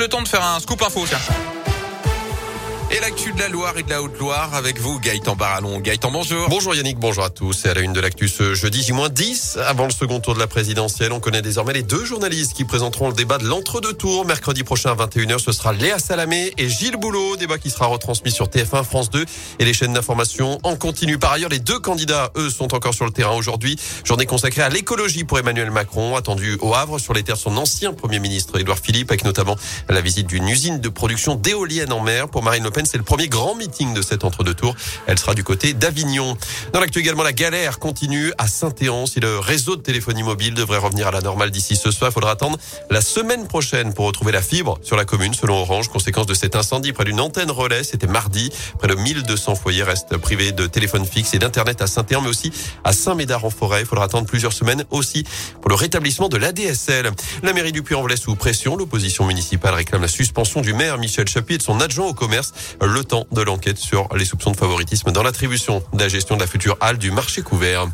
le temps de faire un scoop info, tiens. Et l'actu de la Loire et de la Haute-Loire avec vous, Gaëtan Barallon. Gaëtan, bonjour. Bonjour Yannick, bonjour à tous. Et à la une de l'actu ce jeudi, J-10, avant le second tour de la présidentielle, on connaît désormais les deux journalistes qui présenteront le débat de l'entre-deux tours. Mercredi prochain à 21h, ce sera Léa Salamé et Gilles Boulot. Débat qui sera retransmis sur TF1, France 2 et les chaînes d'information en continu. Par ailleurs, les deux candidats, eux, sont encore sur le terrain aujourd'hui. Journée consacrée à l'écologie pour Emmanuel Macron, attendu au Havre sur les terres de son ancien Premier ministre Édouard Philippe, avec notamment la visite d'une usine de production d'éoliennes en mer. Pour Marine Le c'est le premier grand meeting de cet entre-deux tours. Elle sera du côté d'Avignon. Dans l'actu également, la galère continue à Saint-Éan. Si le réseau de téléphonie mobile devrait revenir à la normale d'ici ce soir, il faudra attendre la semaine prochaine pour retrouver la fibre sur la commune, selon Orange. Conséquence de cet incendie près d'une antenne relais, c'était mardi. Près de 1200 foyers restent privés de téléphone fixe et d'internet à Saint-Éan, mais aussi à Saint-Médard-en-Forêt. Il faudra attendre plusieurs semaines aussi pour le rétablissement de l'ADSL. La mairie du Puy-en-Velay sous pression. L'opposition municipale réclame la suspension du maire Michel Chapuis et de son adjoint au commerce. Le temps de l'enquête sur les soupçons de favoritisme dans l'attribution de la gestion de la future halle du marché couvert.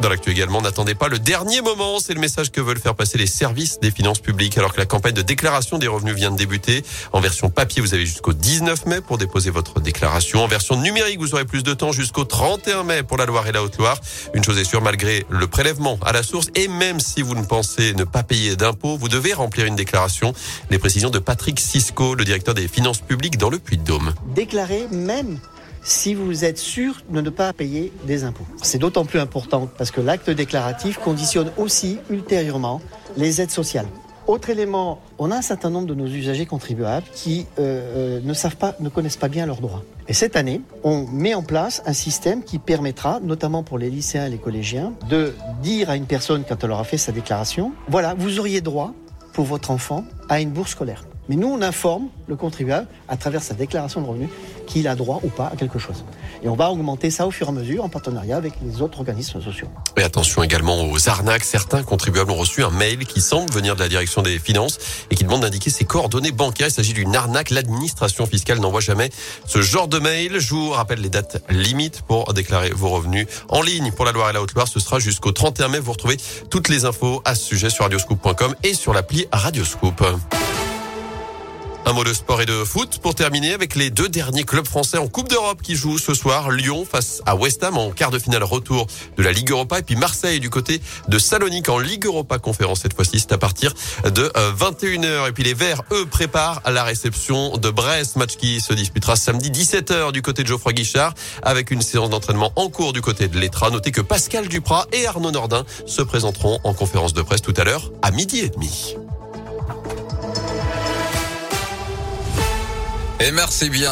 Dans l'actu également, n'attendez pas le dernier moment. C'est le message que veulent faire passer les services des finances publiques alors que la campagne de déclaration des revenus vient de débuter. En version papier, vous avez jusqu'au 19 mai pour déposer votre déclaration. En version numérique, vous aurez plus de temps jusqu'au 31 mai pour la Loire et la Haute-Loire. Une chose est sûre, malgré le prélèvement à la source et même si vous ne pensez ne pas payer d'impôts, vous devez remplir une déclaration. Les précisions de Patrick Cisco, le directeur des finances publiques dans le Puy-de-Dôme. Déclarer même si vous êtes sûr de ne pas payer des impôts. C'est d'autant plus important parce que l'acte déclaratif conditionne aussi ultérieurement les aides sociales. Autre élément, on a un certain nombre de nos usagers contribuables qui euh, euh, ne savent pas, ne connaissent pas bien leurs droits. Et cette année, on met en place un système qui permettra, notamment pour les lycéens et les collégiens, de dire à une personne quand elle aura fait sa déclaration, voilà, vous auriez droit pour votre enfant à une bourse scolaire. Mais nous, on informe le contribuable à travers sa déclaration de revenus qu'il a droit ou pas à quelque chose. Et on va augmenter ça au fur et à mesure en partenariat avec les autres organismes sociaux. Et attention également aux arnaques. Certains contribuables ont reçu un mail qui semble venir de la direction des finances et qui demande d'indiquer ses coordonnées bancaires. Il s'agit d'une arnaque. L'administration fiscale n'envoie jamais ce genre de mail. Je vous rappelle les dates limites pour déclarer vos revenus en ligne pour la Loire et la Haute-Loire. Ce sera jusqu'au 31 mai. Vous retrouvez toutes les infos à ce sujet sur radioscoop.com et sur l'appli Radioscoop. Un mot de sport et de foot pour terminer avec les deux derniers clubs français en Coupe d'Europe qui jouent ce soir. Lyon face à West Ham en quart de finale retour de la Ligue Europa et puis Marseille du côté de Salonique en Ligue Europa conférence. Cette fois-ci, c'est à partir de 21h. Euh, et puis les Verts, eux, préparent la réception de Brest, match qui se disputera samedi 17h du côté de Geoffroy Guichard avec une séance d'entraînement en cours du côté de l'Etra. Notez que Pascal Duprat et Arnaud Nordin se présenteront en conférence de presse tout à l'heure à midi et demi. Et merci bien.